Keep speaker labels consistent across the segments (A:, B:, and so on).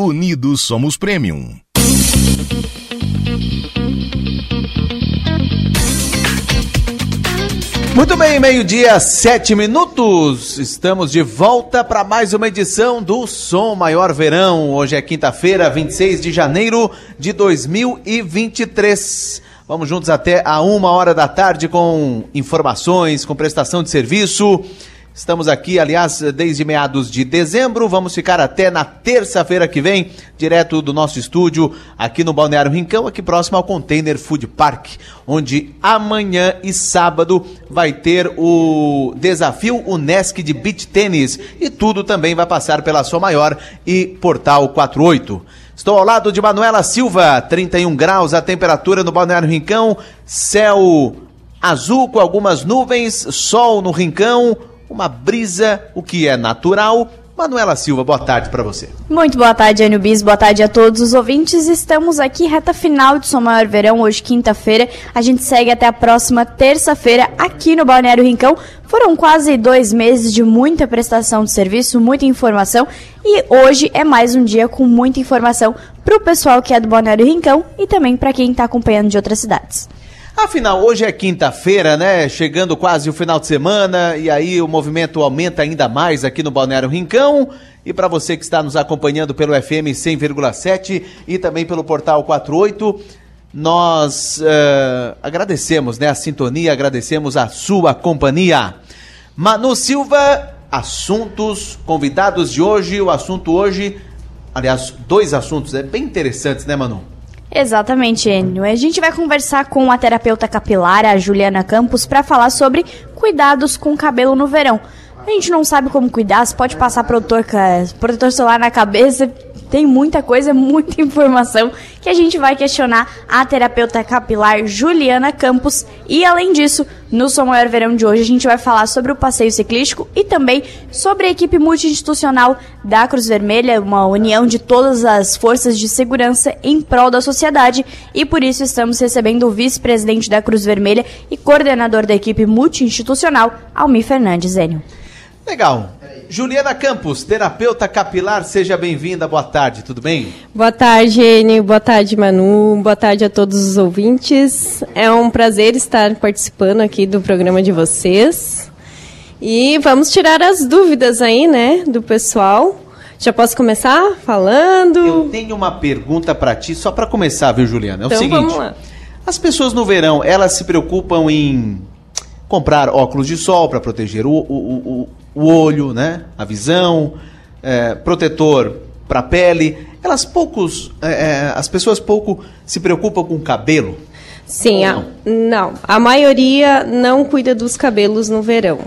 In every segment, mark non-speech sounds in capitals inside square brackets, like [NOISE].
A: Unidos somos Premium.
B: Muito bem, meio-dia, sete minutos. Estamos de volta para mais uma edição do Som Maior Verão. Hoje é quinta-feira, 26 de janeiro de 2023. Vamos juntos até a uma hora da tarde com informações, com prestação de serviço Estamos aqui, aliás, desde meados de dezembro. Vamos ficar até na terça-feira que vem, direto do nosso estúdio, aqui no Balneário Rincão, aqui próximo ao Container Food Park, onde amanhã e sábado vai ter o desafio Unesc de Beach Tênis. E tudo também vai passar pela Sua Maior e Portal 48. Estou ao lado de Manuela Silva, 31 graus a temperatura no Balneário Rincão, céu azul com algumas nuvens, sol no Rincão uma brisa, o que é natural. Manuela Silva, boa tarde para você.
C: Muito boa tarde, Anil Bis, boa tarde a todos os ouvintes. Estamos aqui reta final de Som Maior Verão, hoje quinta-feira. A gente segue até a próxima terça-feira aqui no Balneário Rincão. Foram quase dois meses de muita prestação de serviço, muita informação e hoje é mais um dia com muita informação para o pessoal que é do Balneário Rincão e também para quem está acompanhando de outras cidades.
B: Afinal, hoje é quinta-feira, né? Chegando quase o final de semana e aí o movimento aumenta ainda mais aqui no Balneário Rincão. E para você que está nos acompanhando pelo FM 100,7 e também pelo portal 48, nós uh, agradecemos né, a sintonia, agradecemos a sua companhia. Manu Silva, assuntos, convidados de hoje. O assunto hoje, aliás, dois assuntos é bem interessantes, né, Manu?
C: Exatamente, Enio. A gente vai conversar com a terapeuta capilar, a Juliana Campos, para falar sobre cuidados com cabelo no verão. A gente não sabe como cuidar, você pode passar protetor, protetor solar na cabeça, tem muita coisa, [LAUGHS] muita informação que a gente vai questionar a terapeuta capilar Juliana Campos. E além disso, no Som Maior Verão de hoje, a gente vai falar sobre o passeio ciclístico e também sobre a equipe multi-institucional da Cruz Vermelha, uma união de todas as forças de segurança em prol da sociedade. E por isso estamos recebendo o vice-presidente da Cruz Vermelha e coordenador da equipe multi-institucional, Almir Fernandes Zênio.
B: Legal. Juliana Campos, terapeuta capilar, seja bem-vinda. Boa tarde, tudo bem?
D: Boa tarde, Enio. Boa tarde, Manu. Boa tarde a todos os ouvintes. É um prazer estar participando aqui do programa de vocês. E vamos tirar as dúvidas aí, né, do pessoal. Já posso começar falando?
B: Eu tenho uma pergunta para ti, só para começar, viu, Juliana? É então, o seguinte: vamos lá. as pessoas no verão, elas se preocupam em comprar óculos de sol para proteger o, o, o, o olho, né? A visão, é, protetor para a pele. Elas poucos, é, é, as pessoas pouco se preocupam com o cabelo.
D: Sim, a, não. A maioria não cuida dos cabelos no verão.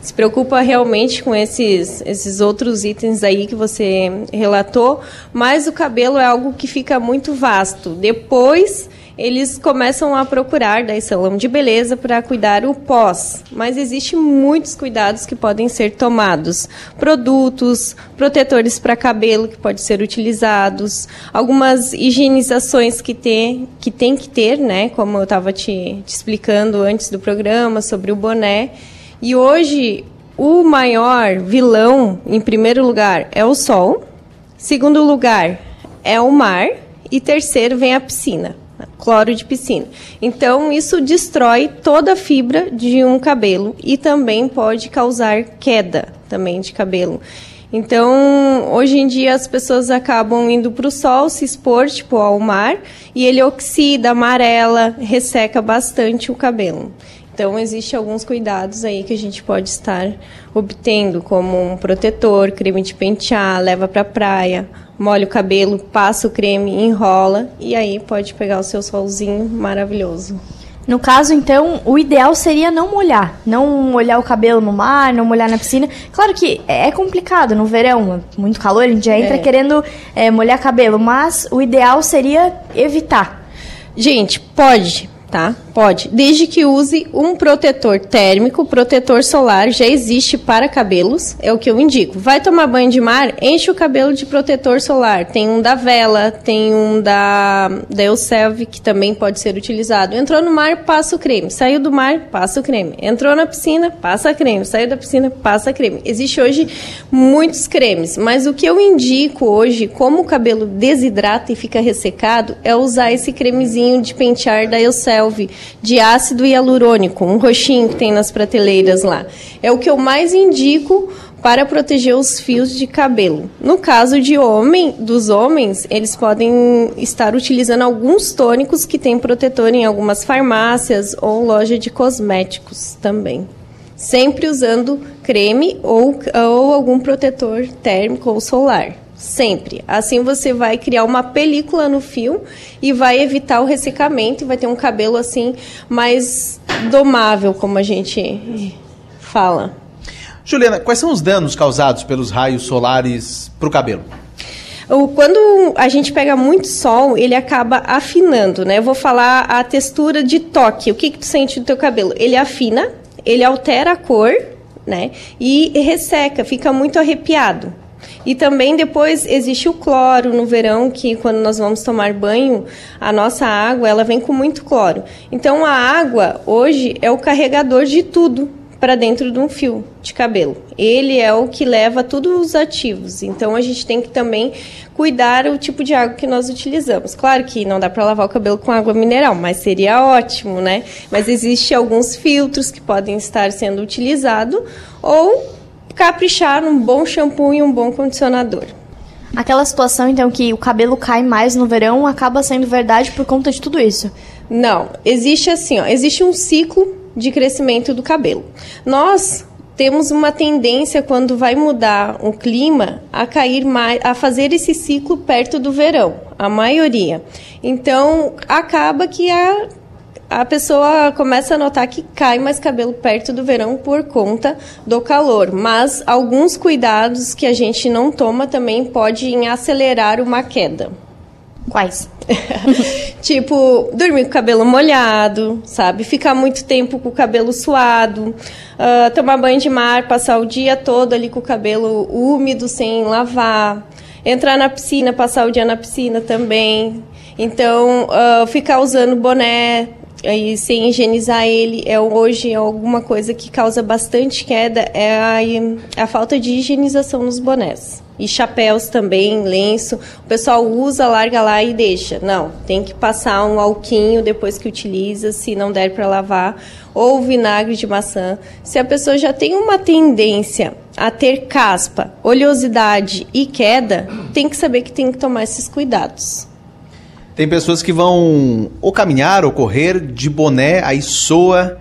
D: Se preocupa realmente com esses, esses outros itens aí que você relatou, mas o cabelo é algo que fica muito vasto. Depois eles começam a procurar daí salão de beleza para cuidar o pós. Mas existe muitos cuidados que podem ser tomados. Produtos, protetores para cabelo que podem ser utilizados, algumas higienizações que tem que, tem que ter, né? Como eu estava te, te explicando antes do programa sobre o boné. E hoje o maior vilão, em primeiro lugar, é o sol. Segundo lugar, é o mar. E terceiro vem a piscina cloro de piscina. Então, isso destrói toda a fibra de um cabelo e também pode causar queda também de cabelo. Então, hoje em dia as pessoas acabam indo para o sol, se expor, tipo, ao mar, e ele oxida, amarela, resseca bastante o cabelo. Então, existem alguns cuidados aí que a gente pode estar obtendo, como um protetor, creme de pentear, leva para a praia, molha o cabelo, passa o creme, enrola e aí pode pegar o seu solzinho maravilhoso.
C: No caso, então, o ideal seria não molhar. Não molhar o cabelo no mar, não molhar na piscina. Claro que é complicado no verão, muito calor, a gente já entra é. querendo é, molhar cabelo, mas o ideal seria evitar.
D: Gente, pode, tá? Pode, desde que use um protetor térmico, protetor solar, já existe para cabelos, é o que eu indico. Vai tomar banho de mar, enche o cabelo de protetor solar. Tem um da Vela, tem um da, da que também pode ser utilizado. Entrou no mar, passa o creme. Saiu do mar, passa o creme. Entrou na piscina, passa creme. Saiu da piscina, passa creme. Existe hoje muitos cremes, mas o que eu indico hoje, como o cabelo desidrata e fica ressecado, é usar esse cremezinho de pentear da De ácido hialurônico, um roxinho que tem nas prateleiras lá. É o que eu mais indico para proteger os fios de cabelo. No caso de homem, dos homens, eles podem estar utilizando alguns tônicos que têm protetor em algumas farmácias ou loja de cosméticos também. Sempre usando creme ou, ou algum protetor térmico ou solar. Sempre. Assim você vai criar uma película no fio e vai evitar o ressecamento e vai ter um cabelo assim mais domável, como a gente fala.
B: Juliana, quais são os danos causados pelos raios solares para o cabelo?
D: Quando a gente pega muito sol, ele acaba afinando, né? Eu vou falar a textura de toque. O que, que tu sente no teu cabelo? Ele afina, ele altera a cor, né? E resseca, fica muito arrepiado. E também depois existe o cloro no verão, que quando nós vamos tomar banho, a nossa água ela vem com muito cloro. Então a água hoje é o carregador de tudo para dentro de um fio de cabelo. Ele é o que leva todos os ativos. Então a gente tem que também cuidar o tipo de água que nós utilizamos. Claro que não dá para lavar o cabelo com água mineral, mas seria ótimo, né? Mas existe alguns filtros que podem estar sendo utilizados ou caprichar num bom shampoo e um bom condicionador.
C: Aquela situação, então, que o cabelo cai mais no verão acaba sendo verdade por conta de tudo isso?
D: Não. Existe assim, ó, existe um ciclo de crescimento do cabelo. Nós temos uma tendência quando vai mudar o clima a cair mais, a fazer esse ciclo perto do verão, a maioria. Então acaba que a a pessoa começa a notar que cai mais cabelo perto do verão por conta do calor. Mas alguns cuidados que a gente não toma também podem acelerar uma queda.
C: Quais? [LAUGHS]
D: tipo, dormir com o cabelo molhado, sabe? Ficar muito tempo com o cabelo suado, uh, tomar banho de mar, passar o dia todo ali com o cabelo úmido sem lavar, entrar na piscina, passar o dia na piscina também. Então, uh, ficar usando boné e sem higienizar ele é hoje é alguma coisa que causa bastante queda é a, a falta de higienização nos bonés. E chapéus também lenço. O pessoal usa larga lá e deixa. Não tem que passar um alquinho depois que utiliza se não der para lavar. Ou vinagre de maçã. Se a pessoa já tem uma tendência a ter caspa oleosidade e queda tem que saber que tem que tomar esses cuidados
B: tem pessoas que vão ou caminhar ou correr de boné, aí soa,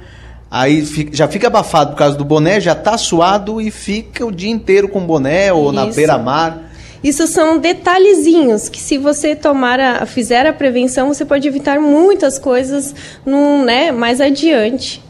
B: aí fica, já fica abafado por causa do boné, já tá suado e fica o dia inteiro com boné ou Isso. na beira-mar.
D: Isso são detalhezinhos que se você tomar a, fizer a prevenção, você pode evitar muitas coisas no, né, mais adiante.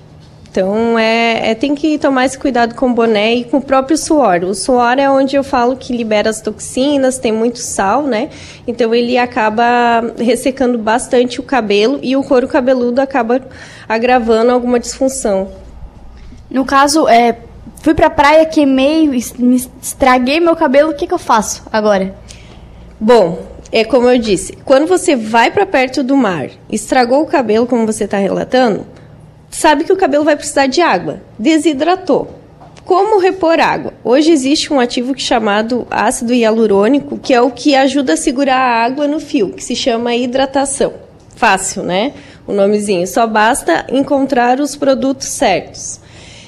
D: Então, é, é, tem que tomar esse cuidado com o boné e com o próprio suor. O suor é onde eu falo que libera as toxinas, tem muito sal, né? Então, ele acaba ressecando bastante o cabelo e o couro cabeludo acaba agravando alguma disfunção.
C: No caso, é, fui pra praia, queimei, estraguei meu cabelo, o que, que eu faço agora?
D: Bom, é como eu disse, quando você vai para perto do mar, estragou o cabelo, como você está relatando, sabe que o cabelo vai precisar de água. Desidratou. Como repor água? Hoje existe um ativo chamado ácido hialurônico, que é o que ajuda a segurar a água no fio, que se chama hidratação. Fácil, né? O nomezinho. Só basta encontrar os produtos certos.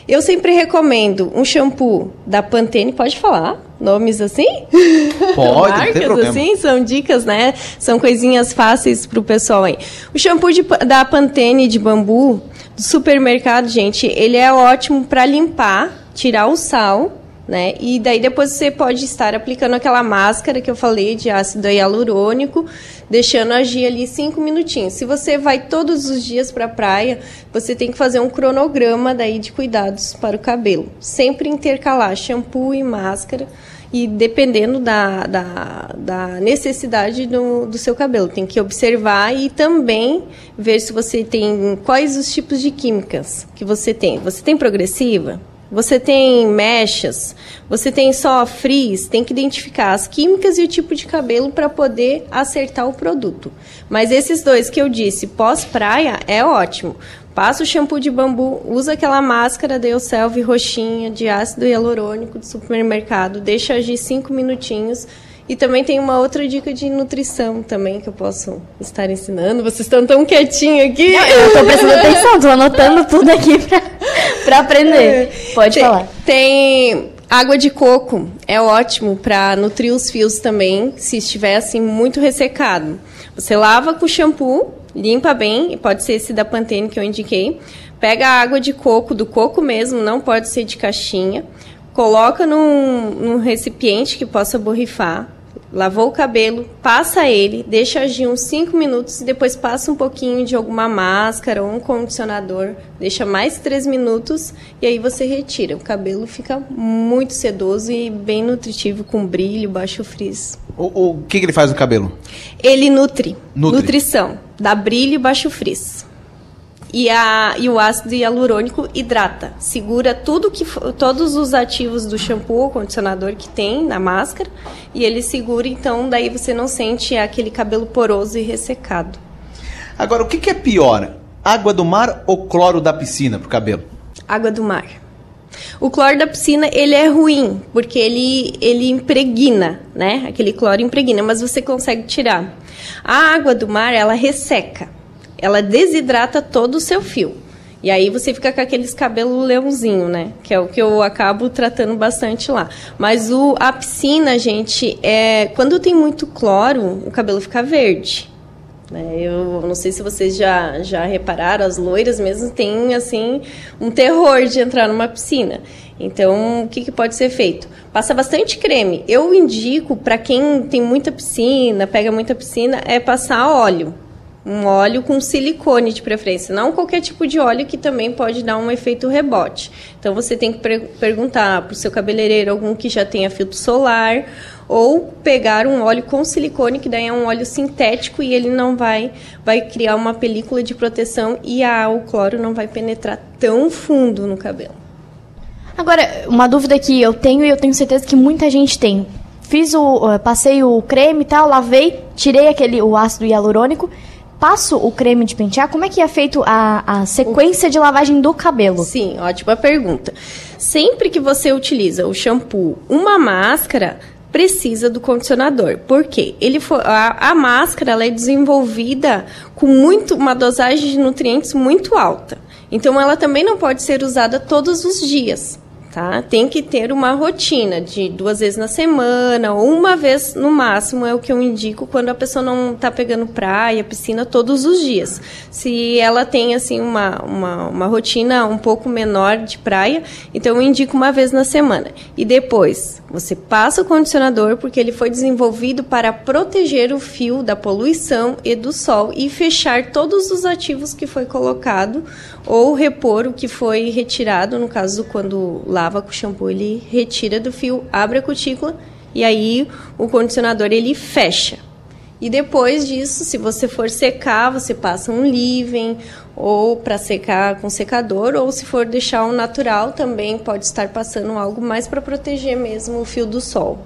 D: Eu sempre recomendo um shampoo da Pantene, pode falar nomes assim? [LAUGHS]
B: Pode, Marcas
D: assim, são dicas, né? São coisinhas fáceis para o pessoal aí. O shampoo de, da Pantene de bambu do supermercado, gente, ele é ótimo para limpar, tirar o sal, né? E daí depois você pode estar aplicando aquela máscara que eu falei de ácido hialurônico, deixando agir ali cinco minutinhos. Se você vai todos os dias para a praia, você tem que fazer um cronograma daí de cuidados para o cabelo. Sempre intercalar shampoo e máscara e dependendo da, da, da necessidade do, do seu cabelo. Tem que observar e também ver se você tem quais os tipos de químicas que você tem. Você tem progressiva? Você tem mechas, você tem só frizz, tem que identificar as químicas e o tipo de cabelo para poder acertar o produto. Mas esses dois que eu disse, pós-praia, é ótimo. Passa o shampoo de bambu, usa aquela máscara da Elselv roxinha de ácido hialurônico do supermercado, deixa agir cinco minutinhos e também tem uma outra dica de nutrição também que eu posso estar ensinando. Vocês estão tão quietinhos aqui.
C: Eu estou prestando atenção, estou anotando tudo aqui para [LAUGHS] aprender. É. Pode
D: tem,
C: falar.
D: Tem água de coco, é ótimo para nutrir os fios também, se estiver assim muito ressecado. Você lava com shampoo, limpa bem, pode ser esse da Pantene que eu indiquei. Pega a água de coco, do coco mesmo, não pode ser de caixinha. Coloca num, num recipiente que possa borrifar lavou o cabelo, passa ele, deixa agir uns 5 minutos e depois passa um pouquinho de alguma máscara ou um condicionador, deixa mais 3 minutos e aí você retira. O cabelo fica muito sedoso e bem nutritivo, com brilho, baixo frizz.
B: O, o que, que ele faz no cabelo?
D: Ele nutre. nutre. Nutrição. Dá brilho e baixo frizz e, a, e o ácido hialurônico hidrata, segura tudo que todos os ativos do shampoo, condicionador que tem na máscara e ele segura, então daí você não sente aquele cabelo poroso e ressecado.
B: Agora, o que, que é pior, água do mar ou cloro da piscina para o cabelo?
D: Água do mar. O cloro da piscina, ele é ruim, porque ele, ele impregna, né? Aquele cloro impregna, mas você consegue tirar. A água do mar, ela resseca ela desidrata todo o seu fio. E aí você fica com aqueles cabelos leãozinho, né? Que é o que eu acabo tratando bastante lá. Mas o, a piscina, gente, é quando tem muito cloro, o cabelo fica verde. Né? Eu não sei se vocês já, já repararam, as loiras mesmo têm, assim, um terror de entrar numa piscina. Então, o que, que pode ser feito? Passa bastante creme. Eu indico, para quem tem muita piscina, pega muita piscina, é passar óleo um óleo com silicone de preferência, não qualquer tipo de óleo que também pode dar um efeito rebote. Então você tem que perguntar para o seu cabeleireiro algum que já tenha filtro solar ou pegar um óleo com silicone que daí é um óleo sintético e ele não vai vai criar uma película de proteção e a, o cloro não vai penetrar tão fundo no cabelo.
C: Agora, uma dúvida que eu tenho e eu tenho certeza que muita gente tem. Fiz o passei o creme e tal, lavei, tirei aquele o ácido hialurônico passo o creme de pentear, como é que é feito a, a sequência de lavagem do cabelo?
D: Sim, ótima pergunta. Sempre que você utiliza o shampoo, uma máscara, precisa do condicionador. Por quê? Ele for, a, a máscara ela é desenvolvida com muito uma dosagem de nutrientes muito alta. Então ela também não pode ser usada todos os dias tá? Tem que ter uma rotina de duas vezes na semana ou uma vez no máximo é o que eu indico quando a pessoa não está pegando praia, piscina todos os dias. Se ela tem assim uma, uma, uma rotina um pouco menor de praia, então eu indico uma vez na semana. E depois você passa o condicionador porque ele foi desenvolvido para proteger o fio da poluição e do sol e fechar todos os ativos que foi colocado ou repor o que foi retirado, no caso quando lava com shampoo, ele retira do fio, abre a cutícula e aí o condicionador ele fecha. E depois disso, se você for secar, você passa um leave ou para secar com secador, ou se for deixar um natural, também pode estar passando algo mais para proteger mesmo o fio do sol.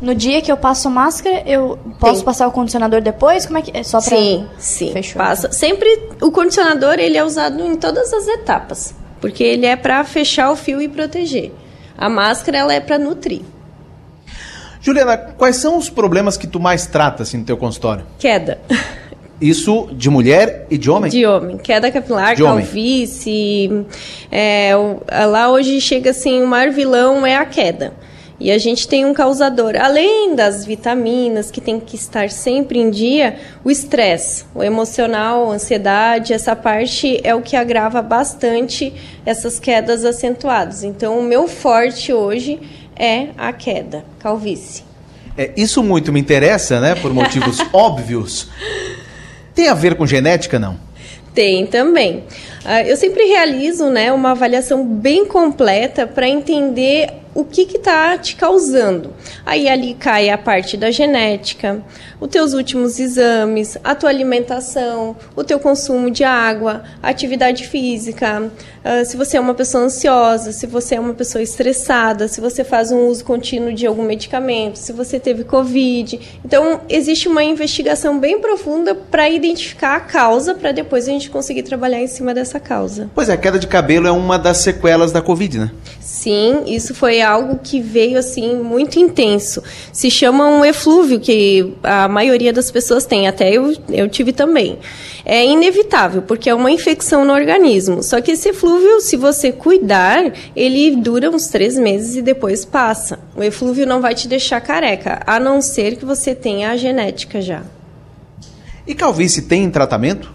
C: No dia que eu passo máscara, eu posso Tem. passar o condicionador depois? Como é que é só para
D: Sim, sim. Fechou. Passa. Sempre o condicionador ele é usado em todas as etapas, porque ele é para fechar o fio e proteger. A máscara ela é para nutrir.
B: Juliana, quais são os problemas que tu mais trata assim, no teu consultório?
D: Queda.
B: Isso de mulher e de homem?
D: De homem. Queda capilar, de calvície. É, lá hoje chega assim, o maior vilão é a queda. E a gente tem um causador, além das vitaminas que tem que estar sempre em dia, o estresse, o emocional, a ansiedade, essa parte é o que agrava bastante essas quedas acentuadas. Então, o meu forte hoje é a queda, calvície.
B: É, isso muito me interessa, né, por motivos [LAUGHS] óbvios. Tem a ver com genética, não?
D: Tem também. Uh, eu sempre realizo né, uma avaliação bem completa para entender o que está te causando. Aí ali cai a parte da genética, os teus últimos exames, a tua alimentação, o teu consumo de água, atividade física, uh, se você é uma pessoa ansiosa, se você é uma pessoa estressada, se você faz um uso contínuo de algum medicamento, se você teve Covid. Então, existe uma investigação bem profunda para identificar a causa, para depois a gente conseguir trabalhar em cima dessa causa.
B: Pois é, a queda de cabelo é uma das sequelas da Covid, né?
D: Sim, isso foi algo que veio assim muito intenso. Se chama um eflúvio que a maioria das pessoas tem, até eu, eu tive também. É inevitável, porque é uma infecção no organismo. Só que esse eflúvio, se você cuidar, ele dura uns três meses e depois passa. O eflúvio não vai te deixar careca, a não ser que você tenha a genética já.
B: E calvície tem tratamento?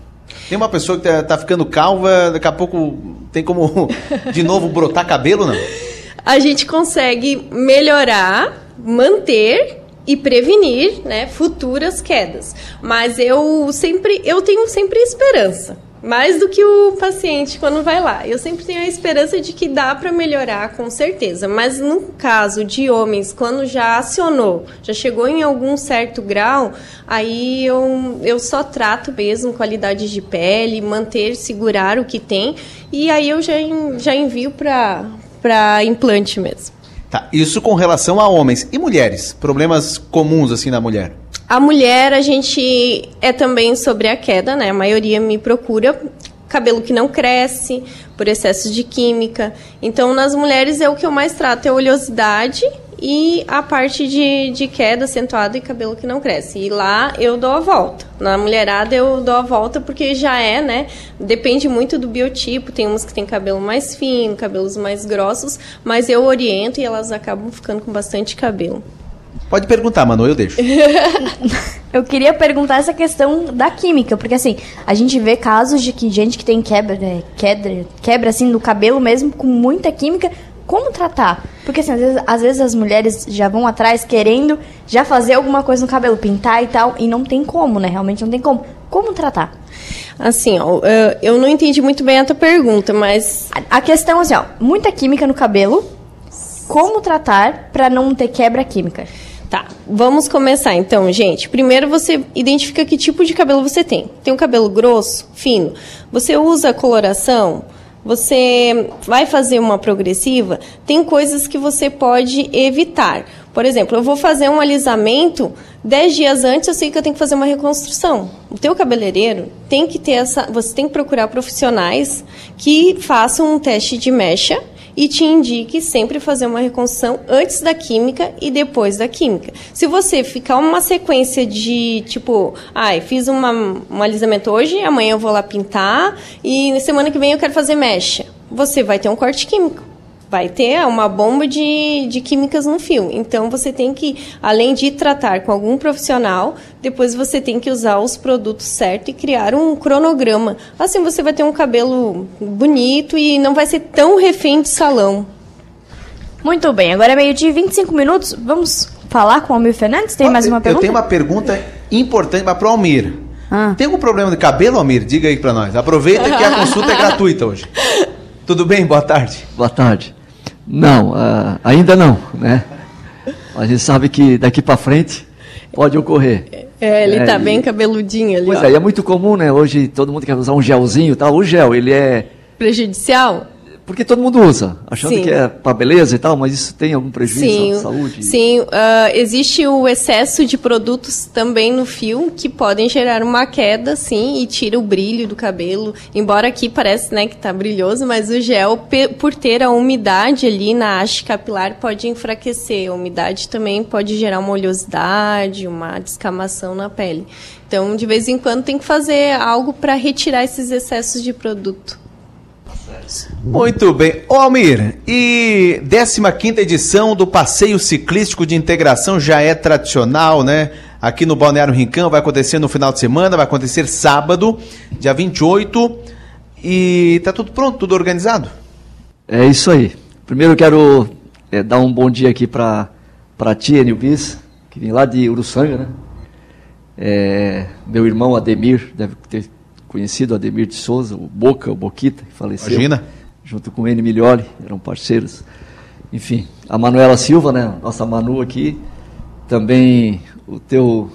B: Tem uma pessoa que tá, tá ficando calva, daqui a pouco tem como [LAUGHS] de novo brotar cabelo, não?
D: A gente consegue melhorar, manter e prevenir, né, futuras quedas. Mas eu sempre, eu tenho sempre esperança. Mais do que o paciente quando vai lá. Eu sempre tenho a esperança de que dá para melhorar, com certeza. Mas no caso de homens, quando já acionou, já chegou em algum certo grau, aí eu, eu só trato mesmo qualidade de pele, manter, segurar o que tem. E aí eu já, já envio para implante mesmo.
B: Tá, isso com relação a homens. E mulheres? Problemas comuns assim na mulher?
D: A mulher, a gente é também sobre a queda, né? A maioria me procura cabelo que não cresce por excesso de química. Então, nas mulheres é o que eu mais trato é oleosidade e a parte de, de queda acentuada e cabelo que não cresce. E lá eu dou a volta. Na mulherada eu dou a volta porque já é, né? Depende muito do biotipo. Tem umas que tem cabelo mais fino, cabelos mais grossos, mas eu oriento e elas acabam ficando com bastante cabelo.
B: Pode perguntar, Manu, eu deixo. [LAUGHS]
C: eu queria perguntar essa questão da química, porque assim, a gente vê casos de que gente que tem quebra, é, quebra, quebra assim no cabelo mesmo com muita química, como tratar? Porque assim, às vezes, às vezes, as mulheres já vão atrás querendo já fazer alguma coisa no cabelo, pintar e tal, e não tem como, né? Realmente não tem como. Como tratar?
D: Assim, ó, eu não entendi muito bem a tua pergunta, mas.
C: A questão é assim, ó, muita química no cabelo. Como tratar para não ter quebra química?
D: Tá, vamos começar então, gente. Primeiro você identifica que tipo de cabelo você tem. Tem um cabelo grosso, fino. Você usa coloração? Você vai fazer uma progressiva? Tem coisas que você pode evitar. Por exemplo, eu vou fazer um alisamento, 10 dias antes eu sei que eu tenho que fazer uma reconstrução. O teu cabeleireiro tem que ter essa, você tem que procurar profissionais que façam um teste de mecha e te indique sempre fazer uma reconstrução antes da química e depois da química. Se você ficar uma sequência de tipo, ai, ah, fiz uma, um alisamento hoje, amanhã eu vou lá pintar e na semana que vem eu quero fazer mecha, você vai ter um corte químico vai ter uma bomba de, de químicas no fio. Então você tem que, além de tratar com algum profissional, depois você tem que usar os produtos certos e criar um cronograma. Assim você vai ter um cabelo bonito e não vai ser tão refém de salão.
C: Muito bem, agora é meio de 25 minutos. Vamos falar com o Almir Fernandes? Tem mais uma pergunta?
B: Eu tenho uma pergunta importante para o Almir. Ah. Tem algum problema de cabelo, Almir? Diga aí para nós. Aproveita que a [LAUGHS] consulta é gratuita hoje. Tudo bem? Boa tarde.
E: Boa tarde. Não, uh, ainda não, né? A gente sabe que daqui para frente pode ocorrer.
D: É, ele está é, bem cabeludinho ali.
E: Pois ó. é, é muito comum, né? Hoje todo mundo quer usar um gelzinho, tal. O gel, ele é
D: prejudicial?
E: Porque todo mundo usa, achando sim. que é para beleza e tal, mas isso tem algum prejuízo sim, à saúde?
D: Sim, uh, existe o excesso de produtos também no fio que podem gerar uma queda, sim, e tira o brilho do cabelo. Embora aqui parece né, que está brilhoso, mas o gel, por ter a umidade ali na haste capilar, pode enfraquecer. A umidade também pode gerar uma oleosidade, uma descamação na pele. Então, de vez em quando, tem que fazer algo para retirar esses excessos de produto.
B: Muito bem. Ô Almir, e 15 edição do Passeio Ciclístico de Integração já é tradicional, né? Aqui no Balneário Rincão, vai acontecer no final de semana, vai acontecer sábado, dia 28. E tá tudo pronto, tudo organizado?
E: É isso aí. Primeiro eu quero é, dar um bom dia aqui para a tia Nilbis, que vem lá de Uruçanga, né? É, meu irmão Ademir deve ter conhecido Ademir de Souza, o Boca, o Boquita, que faleceu.
B: Imagina.
E: Junto com o N. Milioli, eram parceiros. enfim, a Manuela Silva, né, nossa Manu aqui, também o teu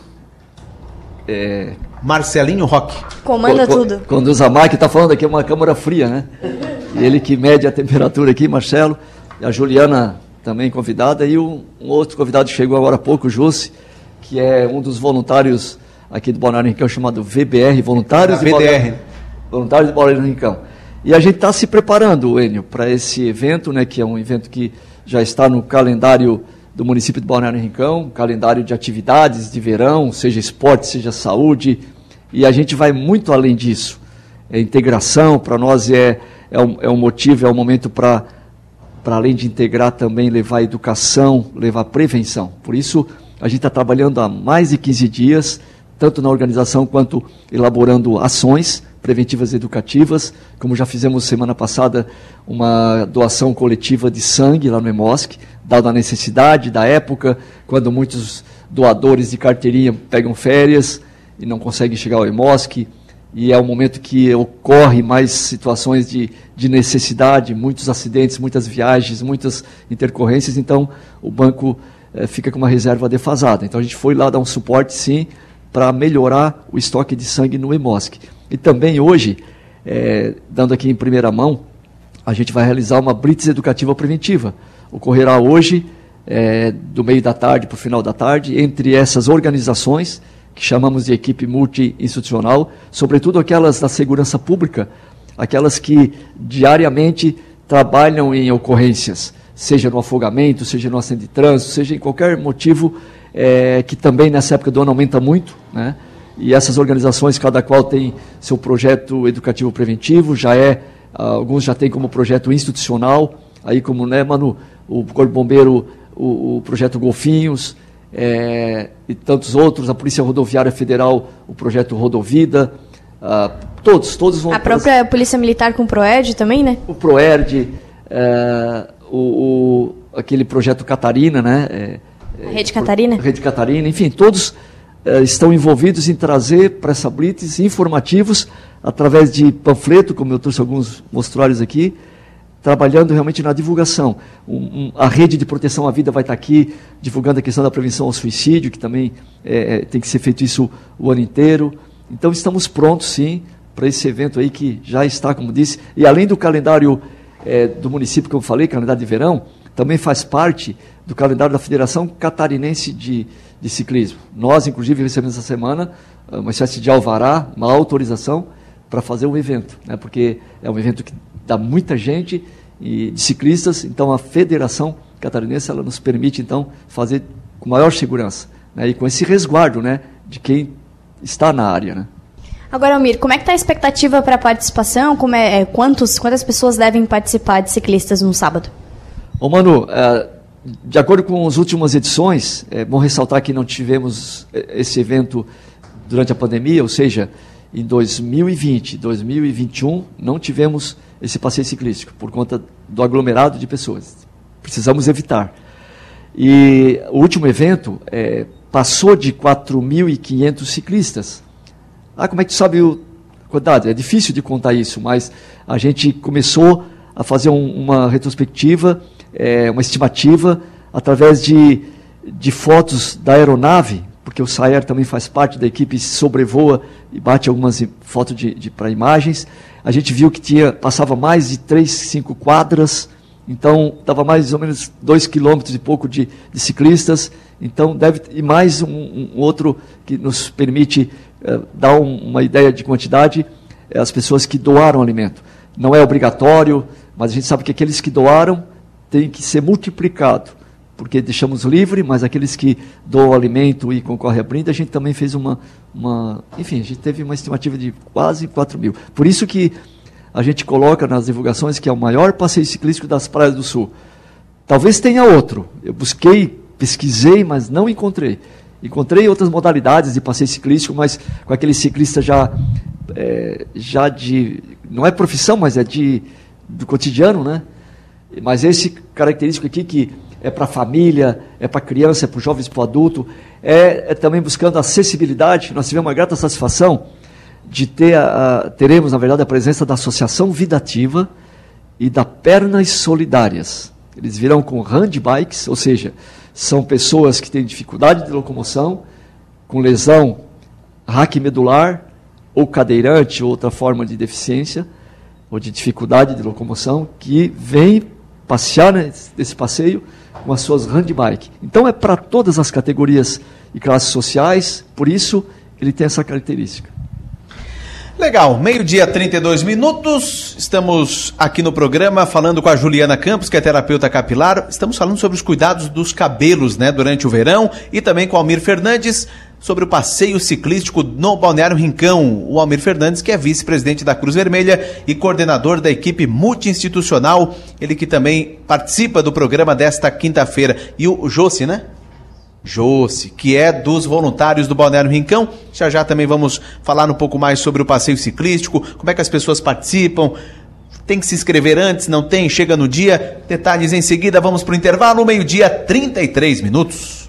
B: é... Marcelinho Roque.
C: Comanda co tudo.
E: Conduz a máquina, está falando aqui é uma câmara fria, né? E ele que mede a temperatura aqui, Marcelo. E a Juliana também convidada. E um, um outro convidado que chegou agora há pouco, o Jussi, que é um dos voluntários aqui do Balneário Rincão, chamado VBR, Voluntários
B: ah, de VDR.
E: Voluntários do Balneário Rincão. E a gente está se preparando, Enio, para esse evento, né, que é um evento que já está no calendário do município de Balneário Rincão, calendário de atividades de verão, seja esporte, seja saúde, e a gente vai muito além disso. É integração, para nós é, é, um, é um motivo, é um momento para, para além de integrar, também levar educação, levar prevenção. Por isso, a gente está trabalhando há mais de 15 dias, tanto na organização quanto elaborando ações preventivas educativas, como já fizemos semana passada uma doação coletiva de sangue lá no EMOSC, dada a necessidade da época, quando muitos doadores de carteirinha pegam férias e não conseguem chegar ao EMOSC, e é um momento que ocorre mais situações de, de necessidade, muitos acidentes, muitas viagens, muitas intercorrências, então o banco eh, fica com uma reserva defasada. Então a gente foi lá dar um suporte, sim, para melhorar o estoque de sangue no EMOSC. E também hoje, é, dando aqui em primeira mão, a gente vai realizar uma blitz educativa preventiva. Ocorrerá hoje, é, do meio da tarde para o final da tarde, entre essas organizações, que chamamos de equipe multi-institucional, sobretudo aquelas da segurança pública, aquelas que diariamente trabalham em ocorrências, seja no afogamento, seja no acidente de trânsito, seja em qualquer motivo é, que também nessa época do ano aumenta muito, né? e essas organizações, cada qual tem seu projeto educativo preventivo, já é, alguns já têm como projeto institucional, aí como, né, Manu, o Corpo Bombeiro, o, o projeto Golfinhos, é, e tantos outros, a Polícia Rodoviária Federal, o projeto Rodovida, uh, todos, todos vão...
C: A própria Polícia Militar com o PROERD também, né?
E: O PROERD, é, o, o, aquele projeto Catarina, né? É,
C: a Rede Catarina?
E: Rede Catarina, enfim, todos eh, estão envolvidos em trazer para essa blitz informativos através de panfleto, como eu trouxe alguns mostruários aqui, trabalhando realmente na divulgação. Um, um, a rede de proteção à vida vai estar aqui divulgando a questão da prevenção ao suicídio, que também é, tem que ser feito isso o ano inteiro. Então estamos prontos, sim, para esse evento aí que já está, como disse, e além do calendário é, do município que eu falei, calendário de verão, também faz parte do calendário da Federação Catarinense de, de Ciclismo. Nós, inclusive, recebemos essa semana eh, uma espécie de alvará, uma autorização para fazer um evento, né? porque é um evento que dá muita gente e de ciclistas, então a Federação Catarinense ela nos permite então fazer com maior segurança né? e com esse resguardo né? de quem está na área. Né?
C: Agora, Almir, como é que está a expectativa para a participação? Como é, é, quantos, quantas pessoas devem participar de ciclistas no sábado?
E: Ô Manu, uh, de acordo com as últimas edições, é bom ressaltar que não tivemos é, esse evento durante a pandemia, ou seja, em 2020, 2021, não tivemos esse passeio ciclístico por conta do aglomerado de pessoas. Precisamos evitar. E o último evento é, passou de 4.500 ciclistas. Ah, como é que tu sabe o quantidade? É difícil de contar isso, mas a gente começou a fazer um, uma retrospectiva é, uma estimativa através de, de fotos da aeronave, porque o Sayer também faz parte da equipe, sobrevoa e bate algumas fotos de, de para imagens. A gente viu que tinha, passava mais de 3, 5 quadras, então dava mais ou menos 2 quilômetros e pouco de, de, ciclistas. Então deve e mais um, um outro que nos permite dar um, uma ideia de quantidade, é as pessoas que doaram alimento. Não é obrigatório, mas a gente sabe que aqueles que doaram tem que ser multiplicado, porque deixamos livre, mas aqueles que doam alimento e concorrem a brinde, a gente também fez uma, uma. Enfim, a gente teve uma estimativa de quase 4 mil. Por isso que a gente coloca nas divulgações que é o maior passeio ciclístico das praias do sul. Talvez tenha outro. Eu busquei, pesquisei, mas não encontrei. Encontrei outras modalidades de passeio ciclístico, mas com aquele ciclista já, é, já de. Não é profissão, mas é de, do cotidiano, né? Mas esse característico aqui que é para a família, é para a criança, é para os jovens, para o adulto, é, é, também buscando acessibilidade. Nós tivemos uma grata satisfação de ter, a, a, teremos, na verdade, a presença da Associação Vida Ativa e da Pernas Solidárias. Eles virão com handbikes, ou seja, são pessoas que têm dificuldade de locomoção, com lesão raquimedular, ou cadeirante, ou outra forma de deficiência, ou de dificuldade de locomoção, que vêm passear nesse passeio com as suas handbike. Então é para todas as categorias e classes sociais, por isso ele tem essa característica.
B: Legal, meio-dia 32 minutos. Estamos aqui no programa falando com a Juliana Campos, que é terapeuta capilar. Estamos falando sobre os cuidados dos cabelos, né, durante o verão, e também com Almir Fernandes sobre o passeio ciclístico no Balneário Rincão. O Almir Fernandes, que é vice-presidente da Cruz Vermelha e coordenador da equipe multi-institucional, ele que também participa do programa desta quinta-feira. E o Jossi, né? Josse, que é dos voluntários do Balneário Rincão. Já já também vamos falar um pouco mais sobre o passeio ciclístico, como é que as pessoas participam. Tem que se inscrever antes, não tem? Chega no dia. Detalhes em seguida, vamos para o intervalo, meio-dia, 33 minutos.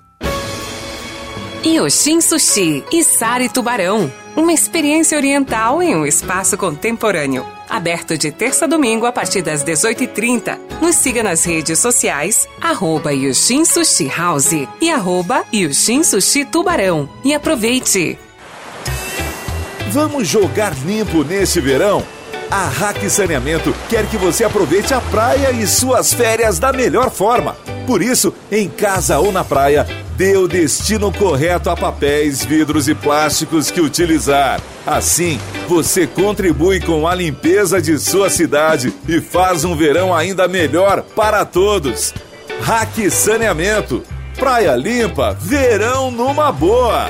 F: Yoshin Sushi e Sari Tubarão. Uma experiência oriental em um espaço contemporâneo. Aberto de terça a domingo a partir das 18h30. Nos siga nas redes sociais, arroba Sushi House e arroba Sushi Tubarão. E aproveite!
G: Vamos jogar limpo nesse verão? A Hack Saneamento quer que você aproveite a praia e suas férias da melhor forma. Por isso, em casa ou na praia, dê o destino correto a papéis, vidros e plásticos que utilizar. Assim, você contribui com a limpeza de sua cidade e faz um verão ainda melhor para todos. Hack Saneamento. Praia limpa, verão numa boa.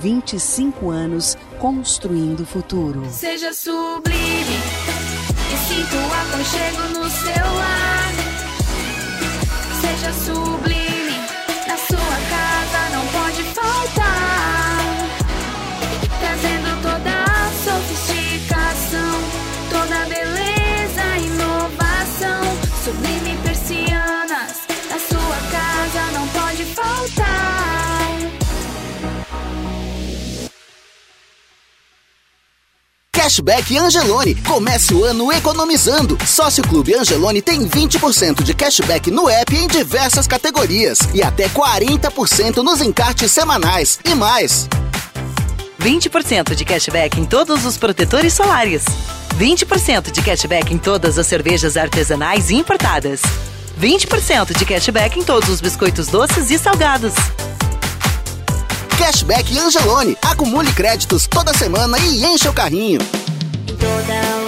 H: 25 anos construindo o futuro.
I: Seja sublime e o aconchego no seu lar. Seja sublime.
J: Cashback Angelone. Comece o ano economizando. Sócio Clube Angelone tem 20% de cashback no app em diversas categorias e até 40% nos encartes semanais e mais.
K: 20% de cashback em todos os protetores solares. 20% de cashback em todas as cervejas artesanais e importadas. 20% de cashback em todos os biscoitos doces e salgados.
J: Cashback Angelone. Acumule créditos toda semana e encha o carrinho.
I: Toda loja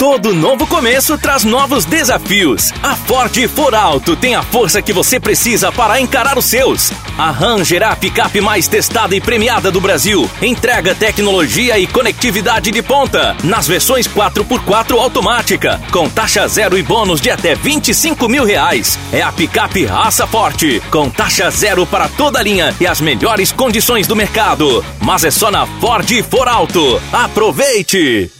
L: Todo novo começo traz novos desafios. A Ford For Alto tem a força que você precisa para encarar os seus. A Ranger é a picape mais testada e premiada do Brasil. Entrega tecnologia e conectividade de ponta. Nas versões 4x4 automática, com taxa zero e bônus de até 25 mil reais. É a picape raça forte, com taxa zero para toda a linha e as melhores condições do mercado. Mas é só na Ford For Alto. Aproveite!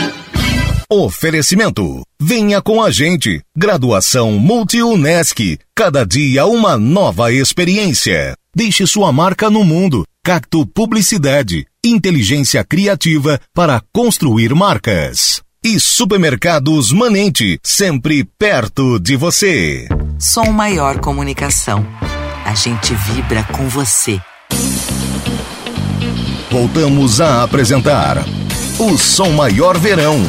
M: Oferecimento. Venha com a gente. Graduação Multi-UNESC. Cada dia uma nova experiência. Deixe sua marca no mundo. Cacto Publicidade. Inteligência criativa para construir marcas. E Supermercados Manente. Sempre perto de você.
N: Som Maior Comunicação. A gente vibra com você.
M: Voltamos a apresentar o Som Maior Verão.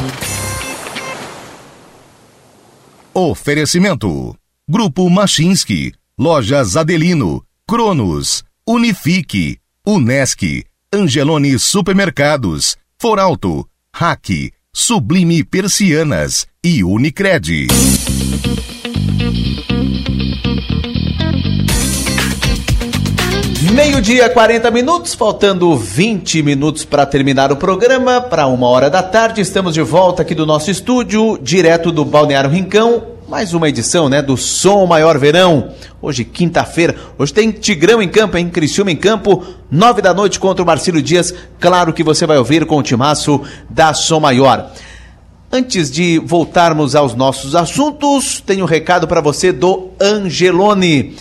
M: Oferecimento: Grupo Machinski, Lojas Adelino, Cronos, Unifique, Unesc, Angelone Supermercados, Foralto, Hack, Sublime Persianas e Unicred.
B: Meio-dia, 40 minutos, faltando 20 minutos para terminar o programa, para uma hora da tarde. Estamos de volta aqui do nosso estúdio, direto do Balneário Rincão. Mais uma edição, né, do Som Maior Verão. Hoje, quinta-feira. Hoje tem Tigrão em campo, hein? Criciúma em campo, nove da noite contra o Marcílio Dias. Claro que você vai ouvir com o timaço da Som Maior. Antes de voltarmos aos nossos assuntos, tenho um recado para você do Angelone.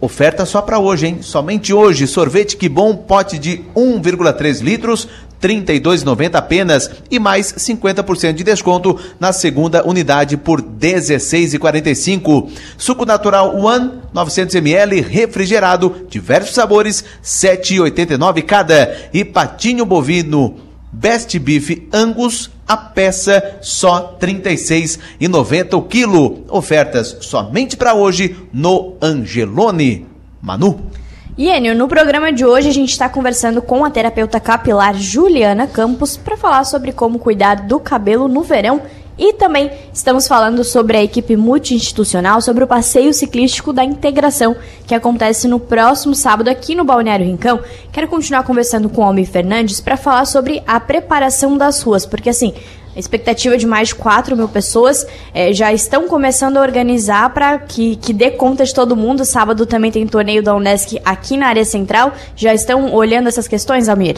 B: Oferta só para hoje, hein? Somente hoje. Sorvete que bom, pote de 1,3 litros, R$ 32,90 apenas e mais 50% de desconto na segunda unidade por R$ 16,45. Suco natural One 900 ml refrigerado, diversos sabores, R$ 7,89 cada. E patinho bovino Best Beef Angus, a peça só R$ 36,90 o quilo. Ofertas somente para hoje no Angelone. Manu.
C: E Enio, no programa de hoje a gente está conversando com a terapeuta capilar Juliana Campos para falar sobre como cuidar do cabelo no verão e também estamos falando sobre a equipe multi-institucional, sobre o passeio ciclístico da integração, que acontece no próximo sábado aqui no Balneário Rincão. Quero continuar conversando com o Almir Fernandes para falar sobre a preparação das ruas, porque assim, a expectativa de mais de 4 mil pessoas eh, já estão começando a organizar para que, que dê conta de todo mundo. Sábado também tem torneio da Unesc aqui na área central. Já estão olhando essas questões, Almir?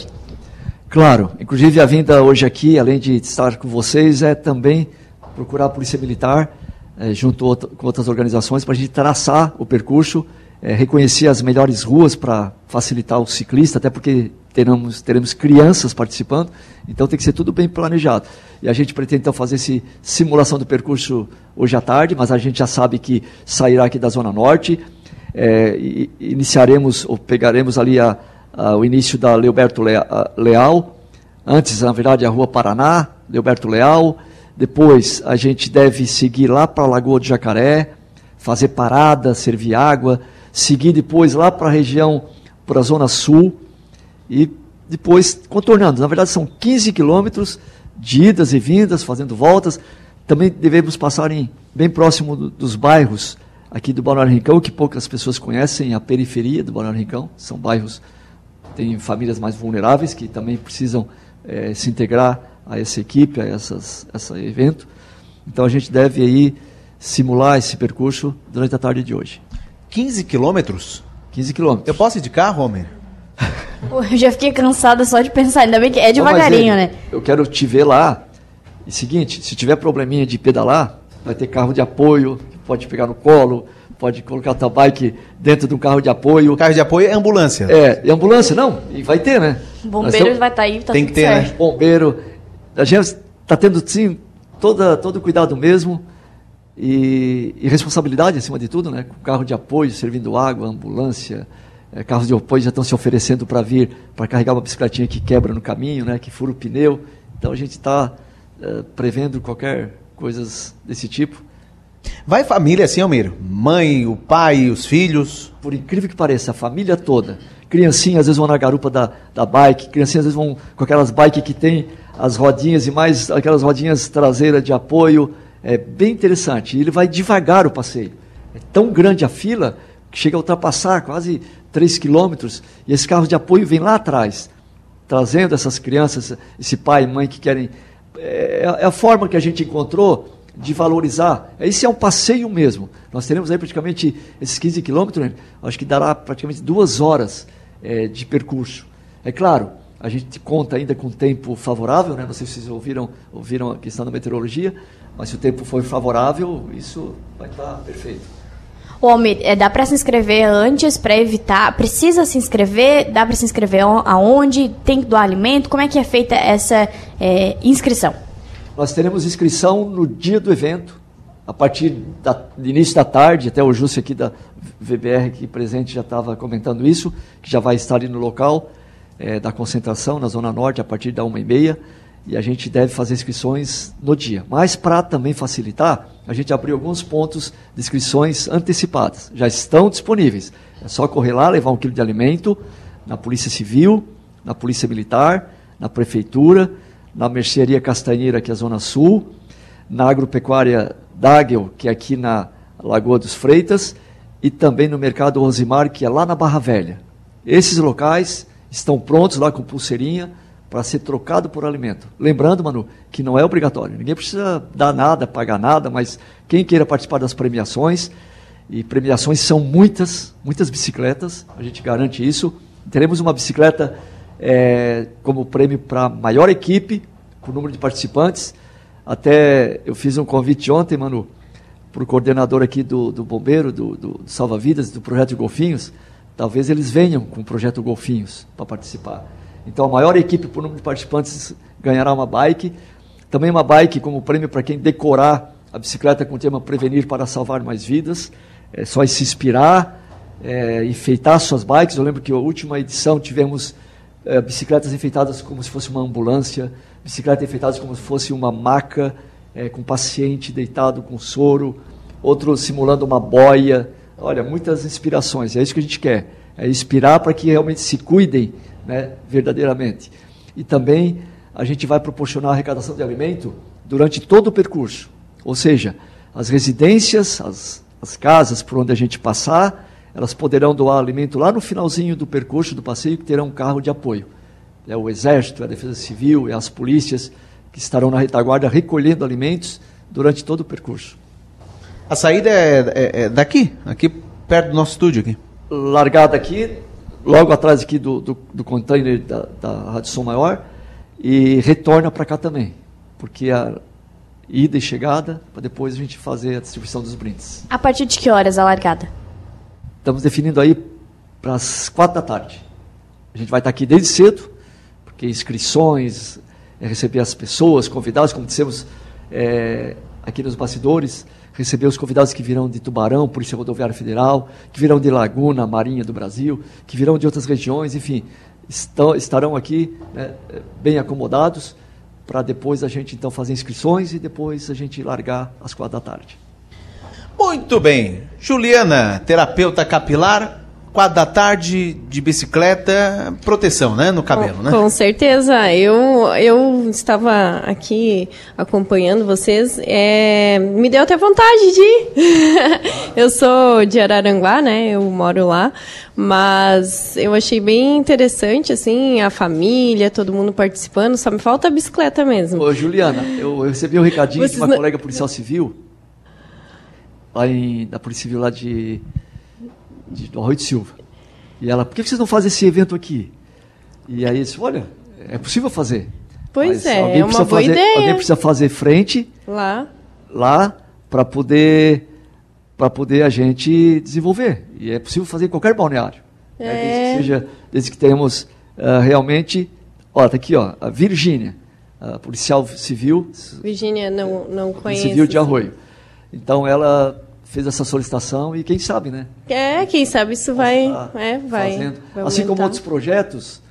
E: Claro, inclusive a vinda hoje aqui, além de estar com vocês, é também procurar a Polícia Militar eh, junto com outras organizações, para a gente traçar o percurso, eh, reconhecer as melhores ruas para facilitar o ciclista, até porque teremos, teremos crianças participando, então tem que ser tudo bem planejado. E a gente pretende então fazer essa simulação do percurso hoje à tarde, mas a gente já sabe que sairá aqui da Zona Norte, é, e, iniciaremos, ou pegaremos ali a, a, o início da Leoberto Leal, antes, na verdade, a Rua Paraná, Leoberto Leal, depois a gente deve seguir lá para a Lagoa do Jacaré, fazer parada, servir água, seguir depois lá para a região, para a Zona Sul, e depois contornando. Na verdade, são 15 quilômetros de idas e vindas, fazendo voltas. Também devemos passar em, bem próximo do, dos bairros aqui do Balneário Rincão, que poucas pessoas conhecem, a periferia do Balneário Rincão. São bairros, tem famílias mais vulneráveis que também precisam é, se integrar a essa equipe, a essas, esse evento. Então a gente deve aí simular esse percurso durante a tarde de hoje.
B: 15 quilômetros?
E: 15 quilômetros.
B: Eu posso ir de carro, Homer?
C: Eu já fiquei cansada só de pensar, ainda bem que é devagarinho, né?
E: Eu quero te ver lá. E seguinte, se tiver probleminha de pedalar, vai ter carro de apoio, pode pegar no colo, pode colocar a tua bike dentro do carro de apoio.
B: Carro de apoio é ambulância.
E: É, é ambulância, não. E vai ter, né?
C: Bombeiro temos, vai estar tá aí, tá
B: Tem que ter, né? certo.
E: né? Bombeiro. A gente está tendo, sim, toda, todo o cuidado mesmo. E, e, responsabilidade acima de tudo, né? Com carro de apoio, servindo água, ambulância, é, carros de apoio já estão se oferecendo para vir, para carregar uma bicicletinha que quebra no caminho, né? Que fura o pneu. Então a gente está é, prevendo qualquer coisas desse tipo.
B: Vai família assim, Almiro? Mãe, o pai, os filhos?
E: Por incrível que pareça, a família toda. Criancinhas às vezes vão na garupa da, da bike, criancinhas às vezes vão com aquelas bikes que tem as rodinhas e mais aquelas rodinhas traseiras de apoio. É bem interessante. E ele vai devagar o passeio. É tão grande a fila que chega a ultrapassar quase 3 quilômetros e esses carros de apoio vêm lá atrás, trazendo essas crianças, esse pai e mãe que querem. É, é a forma que a gente encontrou de valorizar. Esse é um passeio mesmo. Nós teremos aí praticamente esses 15 quilômetros, acho que dará praticamente duas horas é, de percurso. É claro, a gente conta ainda com tempo favorável, né? não sei se vocês ouviram, ouviram a questão da meteorologia, mas se o tempo for favorável, isso vai estar perfeito.
C: Homem, é, dá para se inscrever antes para evitar? Precisa se inscrever? Dá para se inscrever aonde? Tem que doar alimento? Como é que é feita essa é, inscrição?
E: Nós teremos inscrição no dia do evento, a partir da, do início da tarde, até o Júcio aqui da VBR aqui presente já estava comentando isso, que já vai estar ali no local é, da concentração, na Zona Norte, a partir da uma e meia, e a gente deve fazer inscrições no dia. Mas para também facilitar, a gente abriu alguns pontos de inscrições antecipadas. Já estão disponíveis. É só correr lá, levar um quilo de alimento na Polícia Civil, na Polícia Militar, na Prefeitura, na Mercearia Castanheira, que é a Zona Sul, na Agropecuária Dagel, que é aqui na Lagoa dos Freitas, e também no Mercado Rosimar, que é lá na Barra Velha. Esses locais estão prontos lá com pulseirinha para ser trocado por alimento. Lembrando, Manu, que não é obrigatório. Ninguém precisa dar nada, pagar nada, mas quem queira participar das premiações, e premiações são muitas, muitas bicicletas, a gente garante isso. Teremos uma bicicleta é, como prêmio para maior equipe, por número de participantes. Até eu fiz um convite ontem, Manu, para o coordenador aqui do, do Bombeiro, do, do, do Salva Vidas, do projeto Golfinhos. Talvez eles venham com o projeto Golfinhos para participar. Então, a maior equipe por número de participantes ganhará uma bike. Também uma bike como prêmio para quem decorar a bicicleta com o tema Prevenir para Salvar Mais Vidas. É só se inspirar, é, enfeitar suas bikes. Eu lembro que a última edição tivemos é, bicicletas enfeitadas como se fosse uma ambulância, bicicletas enfeitadas como se fosse uma maca é, com paciente deitado com soro, outro simulando uma boia. Olha, muitas inspirações. É isso que a gente quer. É inspirar para que realmente se cuidem né, verdadeiramente. E também a gente vai proporcionar arrecadação de alimento durante todo o percurso. Ou seja, as residências, as, as casas por onde a gente passar, elas poderão doar alimento lá no finalzinho do percurso do passeio, que terão um carro de apoio. É o Exército, é a Defesa Civil, é as polícias que estarão na retaguarda recolhendo alimentos durante todo o percurso.
B: A saída é, é, é daqui, aqui perto do nosso estúdio aqui.
E: Largada aqui, logo atrás aqui do, do, do container da, da Rádio Som Maior, e retorna para cá também. Porque a, ida e chegada, para depois a gente fazer a distribuição dos brindes.
C: A partir de que horas a largada?
E: Estamos definindo aí para as quatro da tarde. A gente vai estar aqui desde cedo, porque inscrições, é receber as pessoas, convidados, como dissemos é, aqui nos bastidores, receber os convidados que virão de Tubarão, Polícia Rodoviária Federal, que virão de Laguna, Marinha do Brasil, que virão de outras regiões, enfim, estão, estarão aqui né, bem acomodados para depois a gente então fazer inscrições e depois a gente largar às quatro da tarde.
B: Muito bem. Juliana, terapeuta capilar, quatro da tarde de bicicleta, proteção, né, no cabelo,
D: com,
B: né?
D: Com certeza. Eu, eu estava aqui acompanhando vocês, é, me deu até vontade de ir. [LAUGHS] eu sou de Araranguá, né, eu moro lá, mas eu achei bem interessante, assim, a família, todo mundo participando, só me falta a bicicleta mesmo.
E: Ô, Juliana, eu, eu recebi um recadinho
D: Vocês
E: de uma
D: não-
E: colega policial civil, lá em, da Polícia Civil lá de, de do Arroio de Silva. E ela, por que vocês não fazem esse evento aqui? E aí eu disse, olha, é possível fazer.
D: Pois é, é uma boa
E: fazer,
D: ideia.
E: Alguém precisa fazer frente
D: Lá.
E: lá para poder para poder a gente desenvolver. E é possível fazer em qualquer balneário. né?
D: É.
E: Desde que seja, desde que tenhamos ah, realmente, ó, tá aqui, ó, a Virgínia, a policial civil,
D: Virgínia, não, não conheço.
E: civil de Arroio. Então ela fez essa solicitação e quem sabe, né?
D: É, quem sabe isso vai, é, vai,
E: Assim como outros projetos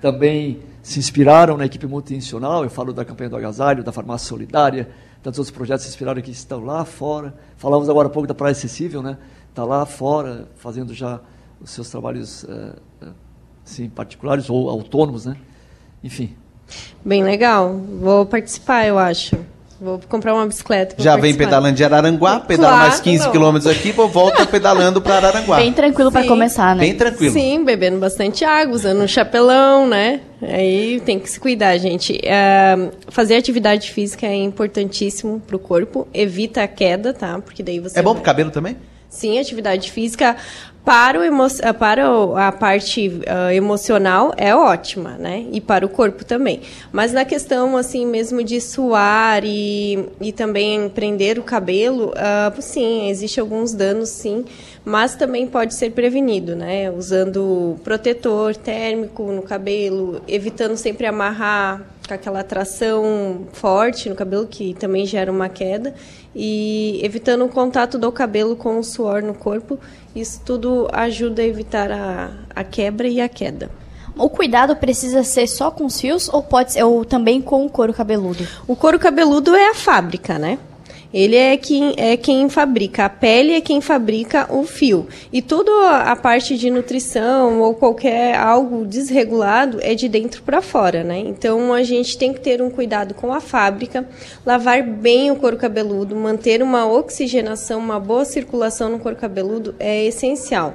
E: também se inspiraram na equipe multinacional, eu falo da campanha do agasalho, da farmácia solidária, tantos outros projetos se inspiraram que estão lá fora. Falamos agora há pouco da Praia Acessível, né? Está lá fora fazendo já os seus trabalhos assim, particulares ou autônomos, né? Enfim.
D: Bem legal. Vou participar, eu acho. Vou comprar uma bicicleta. vou
B: Já vem
D: participar.
B: pedalando de Araranguá, pedala
D: Claro,
B: mais 15
D: não.
B: quilômetros aqui, pô, volta [LAUGHS] pedalando para Araranguá.
C: Bem tranquilo para começar, né?
B: Bem tranquilo.
D: Sim, bebendo bastante água, usando um chapelão, né? Aí tem que se cuidar, gente. É, fazer atividade física é importantíssimo pro corpo. Evita a queda, tá? Porque daí você.
B: É bom
D: vai-
B: pro cabelo também?
D: Sim, atividade física para, o emo para a parte ah, emocional é ótima, né? E para o corpo também. Mas na questão, assim, mesmo de suar e, e também prender o cabelo, ah, sim, existe alguns danos, sim. Mas também pode ser prevenido, né? Usando protetor térmico no cabelo, evitando sempre amarrar aquela atração forte no cabelo, que também gera uma queda, e evitando o contato do cabelo com o suor no corpo. Isso tudo ajuda a evitar a, a quebra e a queda.
C: O cuidado precisa ser só com os fios ou pode ser ou também com o couro cabeludo?
D: O couro cabeludo é a fábrica, né? Ele é quem, é quem fabrica, a pele é quem fabrica o fio. E toda a parte de nutrição ou qualquer algo desregulado é de dentro para fora, né? Então a gente tem que ter um cuidado com a fábrica, lavar bem o couro cabeludo, manter uma oxigenação, uma boa circulação no couro cabeludo é essencial.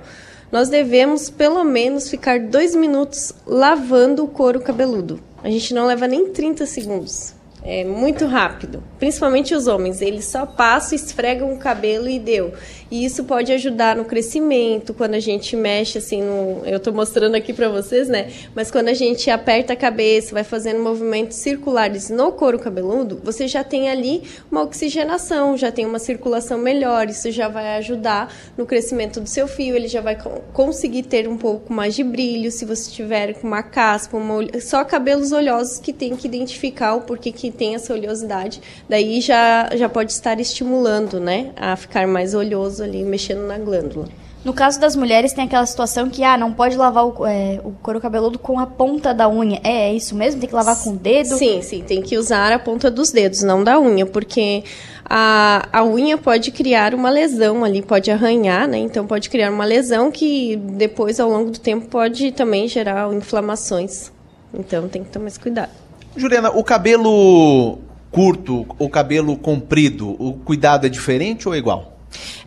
D: Nós devemos pelo menos ficar dois minutos lavando o couro cabeludo. A gente não leva nem 30 segundos. É muito rápido. Principalmente os homens. Eles só passam, esfregam o cabelo e deu. E isso pode ajudar no crescimento, quando a gente mexe assim no. Eu tô mostrando aqui para vocês, né? Mas quando a gente aperta a cabeça, vai fazendo movimentos circulares no couro cabeludo, você já tem ali uma oxigenação, já tem uma circulação melhor. Isso já vai ajudar no crescimento do seu fio. Ele já vai co- conseguir ter um pouco mais de brilho. Se você tiver com uma caspa, uma só cabelos oleosos que tem que identificar o porquê que tem essa oleosidade. Daí já, já pode estar estimulando, né? A ficar mais oleoso ali, mexendo na glândula.
C: No caso das mulheres, tem aquela situação que, ah, não pode lavar o, é, o couro cabeludo com a ponta da unha. É, é isso mesmo? Tem que lavar com o dedo?
D: Sim, sim, tem que usar a ponta dos dedos, não da unha, porque a, a unha pode criar uma lesão ali, pode arranhar, né? Então pode criar uma lesão que depois, ao longo do tempo, pode também gerar inflamações. Então tem que tomar esse cuidado.
B: Juliana, o cabelo curto ou cabelo comprido, o cuidado é diferente ou é igual?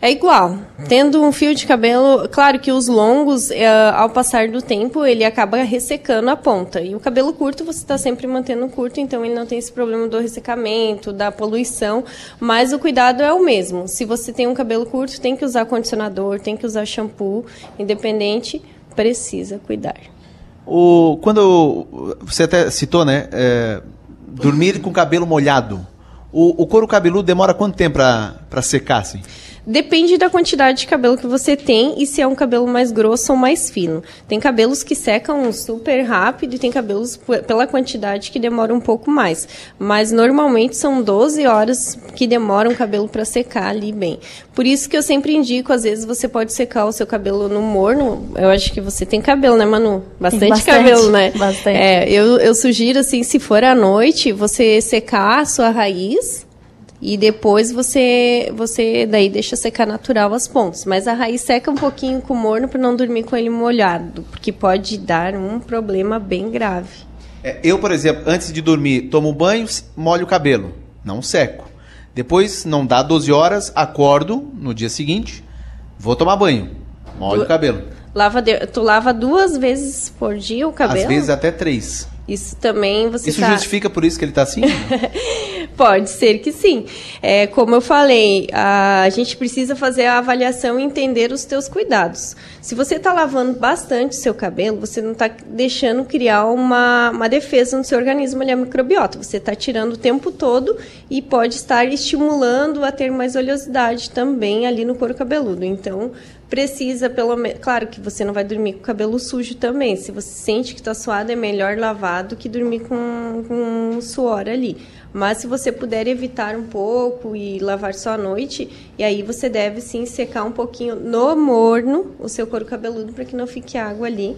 D: É igual. Tendo um fio de cabelo, claro que os longos, eh, ao passar do tempo, ele acaba ressecando a ponta. E o cabelo curto, você está sempre mantendo curto, então ele não tem esse problema do ressecamento, da poluição. Mas o cuidado é o mesmo. Se você tem um cabelo curto, tem que usar condicionador, tem que usar shampoo, independente, precisa cuidar.
B: O, quando você até citou, né? é, dormir com o cabelo molhado. O, o couro cabeludo demora quanto tempo para secar, assim?
D: Depende da quantidade de cabelo que você tem e se é um cabelo mais grosso ou mais fino. Tem cabelos que secam super rápido e tem cabelos pela quantidade que demoram um pouco mais. Mas normalmente são 12 horas que demora um cabelo para secar ali bem. Por isso que eu sempre indico, às vezes você pode secar o seu cabelo no morno. Eu acho que você tem cabelo, né, Manu? Bastante, bastante cabelo, né?
C: Bastante.
D: É, eu, eu sugiro, assim, se for à noite, você secar a sua raiz e depois você você daí deixa secar natural as pontas. Mas a raiz seca um pouquinho com morno para não dormir com ele molhado, porque pode dar um problema bem grave.
B: É, eu, por exemplo, antes de dormir, tomo banho, molho o cabelo, não seco. Depois, não dá 12 horas, acordo no dia seguinte, vou tomar banho, molho du o cabelo.
D: Lava de... Tu lava duas vezes por dia o cabelo?
B: Às vezes até três.
D: Isso também você
B: Isso
D: tá...
B: justifica por isso que ele está assim? [LAUGHS]
D: Pode ser que sim. É, como eu falei, a gente precisa fazer a avaliação e entender os teus cuidados. Se você está lavando bastante seu cabelo, você não está deixando criar uma, uma defesa no seu organismo ali, a microbiota. Você está tirando o tempo todo e pode estar estimulando a ter mais oleosidade também ali no couro cabeludo. Então, precisa pelo menos. Claro que você não vai dormir com o cabelo sujo também. Se você sente que está suado, é melhor lavar do que dormir com, com suor ali. Mas se você puder evitar um pouco e lavar só à noite, e aí você deve sim secar um pouquinho no morno o seu couro cabeludo para que não fique água ali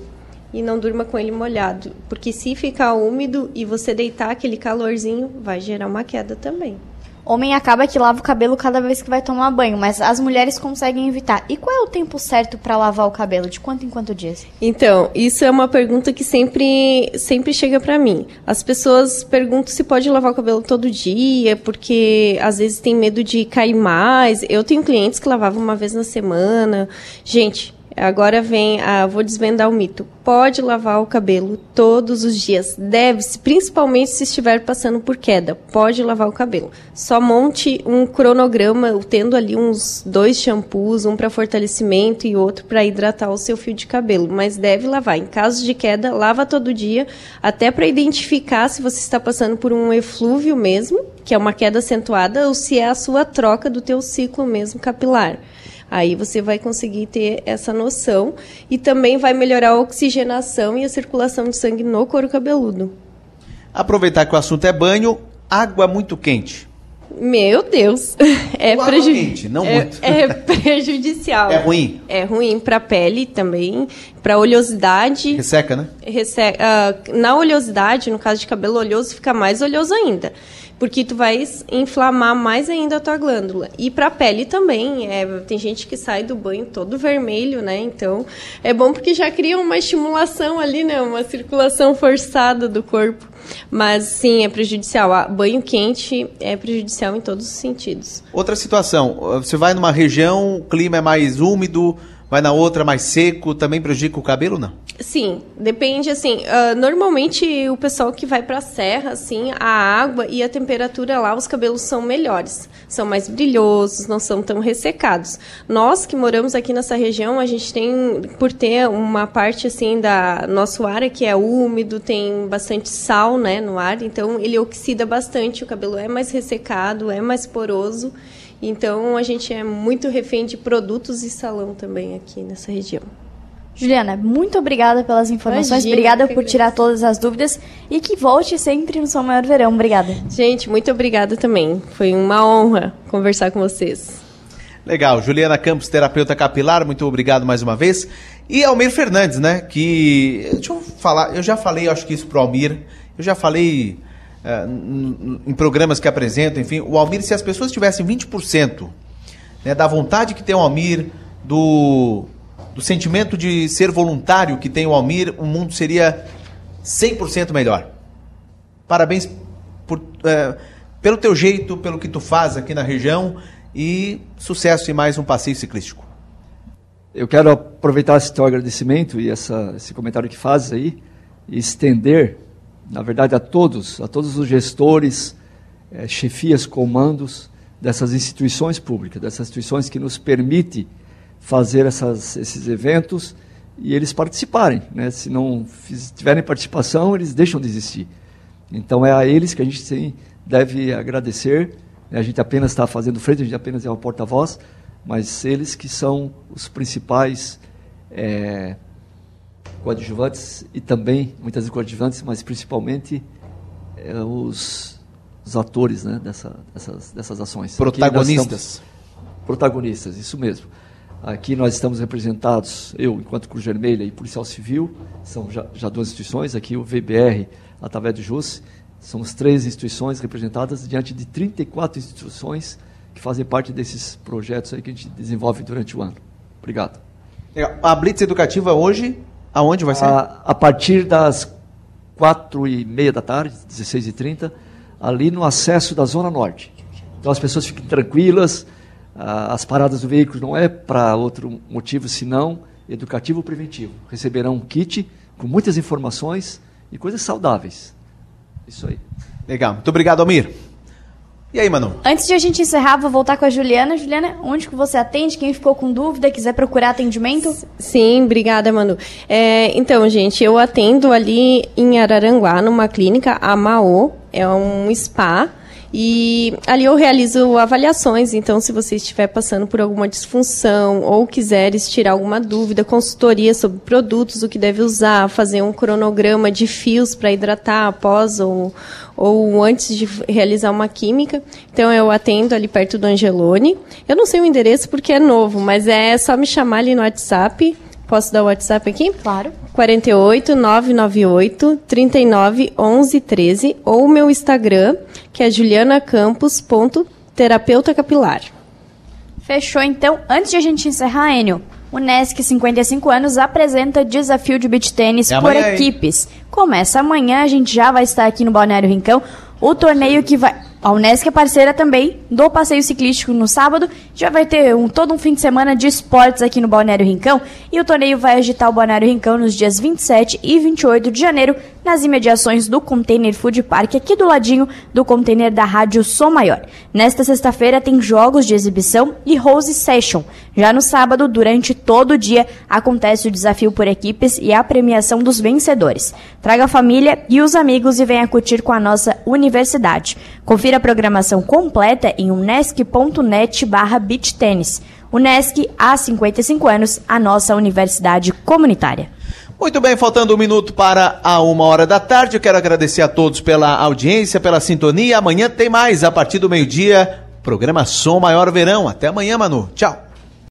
D: e não durma com ele molhado, porque se ficar úmido e você deitar aquele calorzinho, vai gerar uma queda também.
C: Homem acaba que lava o cabelo cada vez que vai tomar banho, mas as mulheres conseguem evitar. E qual é o tempo certo para lavar o cabelo? De quanto em quanto dias?
D: Então, isso é uma pergunta que sempre, sempre chega para mim. As pessoas perguntam se pode lavar o cabelo todo dia, porque às vezes tem medo de cair mais. Eu tenho clientes que lavavam uma vez na semana. Gente, Agora vem, a, vou desvendar o mito. Pode lavar o cabelo todos os dias. Deve-se, principalmente se estiver passando por queda. Pode lavar o cabelo. Só monte um cronograma, tendo ali uns dois shampoos, um para fortalecimento e outro para hidratar o seu fio de cabelo. Mas deve lavar. Em caso de queda, lava todo dia, até para identificar se você está passando por um eflúvio mesmo, que é uma queda acentuada, ou se é a sua troca do teu ciclo mesmo capilar. Aí você vai conseguir ter essa noção e também vai melhorar a oxigenação e a circulação de sangue no couro cabeludo.
B: Aproveitar que o assunto é banho, água muito quente.
D: Meu Deus, [LAUGHS] é,
B: preju não
D: é,
B: muito.
D: é [LAUGHS] prejudicial.
B: É ruim?
D: É ruim para a pele também, para oleosidade.
B: Resseca, né?
D: Resseca, uh, na oleosidade, no caso de cabelo oleoso, fica mais oleoso ainda porque tu vai inflamar mais ainda a tua glândula. E para a pele também, é, tem gente que sai do banho todo vermelho, né? Então, é bom porque já cria uma estimulação ali, né? Uma circulação forçada do corpo. Mas sim, é prejudicial. Banho quente é prejudicial em todos os sentidos.
B: Outra situação, você vai numa região, o clima é mais úmido, vai na outra mais seco, também prejudica o cabelo, não?
D: Sim, depende assim. Uh, normalmente o pessoal que vai para a serra, assim, a água e a temperatura lá, os cabelos são melhores, são mais brilhosos, não são tão ressecados. Nós que moramos aqui nessa região, a gente tem, por ter uma parte assim da nosso ar que é úmido, tem bastante sal, né, no ar, então ele oxida bastante, o cabelo é mais ressecado, é mais poroso. Então a gente é muito refém de produtos e salão também aqui nessa região.
C: Juliana, muito obrigada pelas informações, Imagina, obrigada por tirar todas as dúvidas e que volte sempre no seu maior verão. Obrigada.
D: Gente, muito obrigada também. Foi uma honra conversar com vocês.
B: Legal, Juliana Campos, terapeuta capilar, muito obrigado mais uma vez. E Almir Fernandes, né? Que. Deixa eu falar, eu já falei, acho que isso pro Almir, eu já falei em programas que apresentam, enfim, o Almir, se as pessoas tivessem 20% né, da vontade que tem o Almir, do do sentimento de ser voluntário que tem o Almir, o mundo seria 100% melhor. Parabéns por, é, pelo teu jeito, pelo que tu faz aqui na região e sucesso em mais um passeio ciclístico.
E: Eu quero aproveitar esse teu agradecimento e essa, esse comentário que fazes aí e estender, na verdade, a todos, a todos os gestores, é, chefias, comandos dessas instituições públicas, dessas instituições que nos permitem fazer essas, esses eventos e eles participarem. Né? Se não tiverem participação, eles deixam de existir. Então é a eles que a gente tem, deve agradecer. A gente apenas está fazendo frente, a gente apenas é uma porta-voz, mas eles que são os principais é, coadjuvantes e também, muitas vezes coadjuvantes, mas principalmente é, os, os, atores né, dessa, dessas, dessas ações.
B: Protagonistas.
E: protagonistas, isso mesmo. Aqui nós estamos representados, eu, enquanto Cruz Vermelha e Policial Civil, são já, já duas instituições, aqui o VBR, através do JUS, somos três instituições representadas diante de 34 instituições que fazem parte desses projetos aí que a gente desenvolve durante o ano. Obrigado.
B: A Blitz Educativa hoje, aonde vai ser?
E: A, a partir das quatro e meia da tarde, 16 e 30 ali no acesso da Zona Norte. Então as pessoas fiquem tranquilas, as paradas do veículo não é para outro motivo senão educativo preventivo. Receberão um kit com muitas informações e coisas saudáveis. Isso aí.
B: Legal. Muito obrigado, Almir. E aí, Manu?
C: Antes de a gente encerrar, vou voltar com a Juliana. Juliana, onde que você atende? Quem ficou com dúvida, quiser procurar atendimento?
D: Sim, obrigada, Manu. É, então, gente, eu atendo ali em Araranguá, numa clínica, a Maô, é um spa. E ali eu realizo avaliações, então se você estiver passando por alguma disfunção ou quiseres tirar alguma dúvida, consultoria sobre produtos, o que deve usar, fazer um cronograma de fios para hidratar após ou, ou antes de realizar uma química. Então eu atendo ali perto do Angelone. Eu não sei o endereço porque é novo, mas é só me chamar ali no WhatsApp Posso dar o WhatsApp aqui?
C: Claro.
D: 48 998 39 11 13 ou o meu Instagram, que é julianacampos.terapeuta capilar.
C: Fechou então. Antes de a gente encerrar, Enio, o NESC 55 anos apresenta desafio de beach tênis é por amanhã, equipes. Hein? Começa amanhã, a gente já vai estar aqui no Balneário Rincão. O torneio que vai a Unesc é parceira também do passeio ciclístico no sábado. Já vai ter um, todo um fim de semana de esportes aqui no Balneário Rincão. E o torneio vai agitar o Balneário Rincão nos dias 27 e 28 de janeiro, nas imediações do Container Food Park, aqui do ladinho do container da Rádio Som Maior. Nesta sexta-feira tem jogos de exibição e Rose Session. Já no sábado, durante todo o dia, acontece o desafio por equipes e a premiação dos vencedores. Traga a família e os amigos e venha curtir com a nossa universidade. Confira a programação completa em unesc.net barra beachtênis. Unesc, há 55 anos, a nossa universidade comunitária.
B: Muito bem, faltando um minuto para a uma hora da tarde. Eu quero agradecer a todos pela audiência, pela sintonia. Amanhã tem mais, a partir do meio-dia, programa Som Maior Verão. Até amanhã, Manu. Tchau.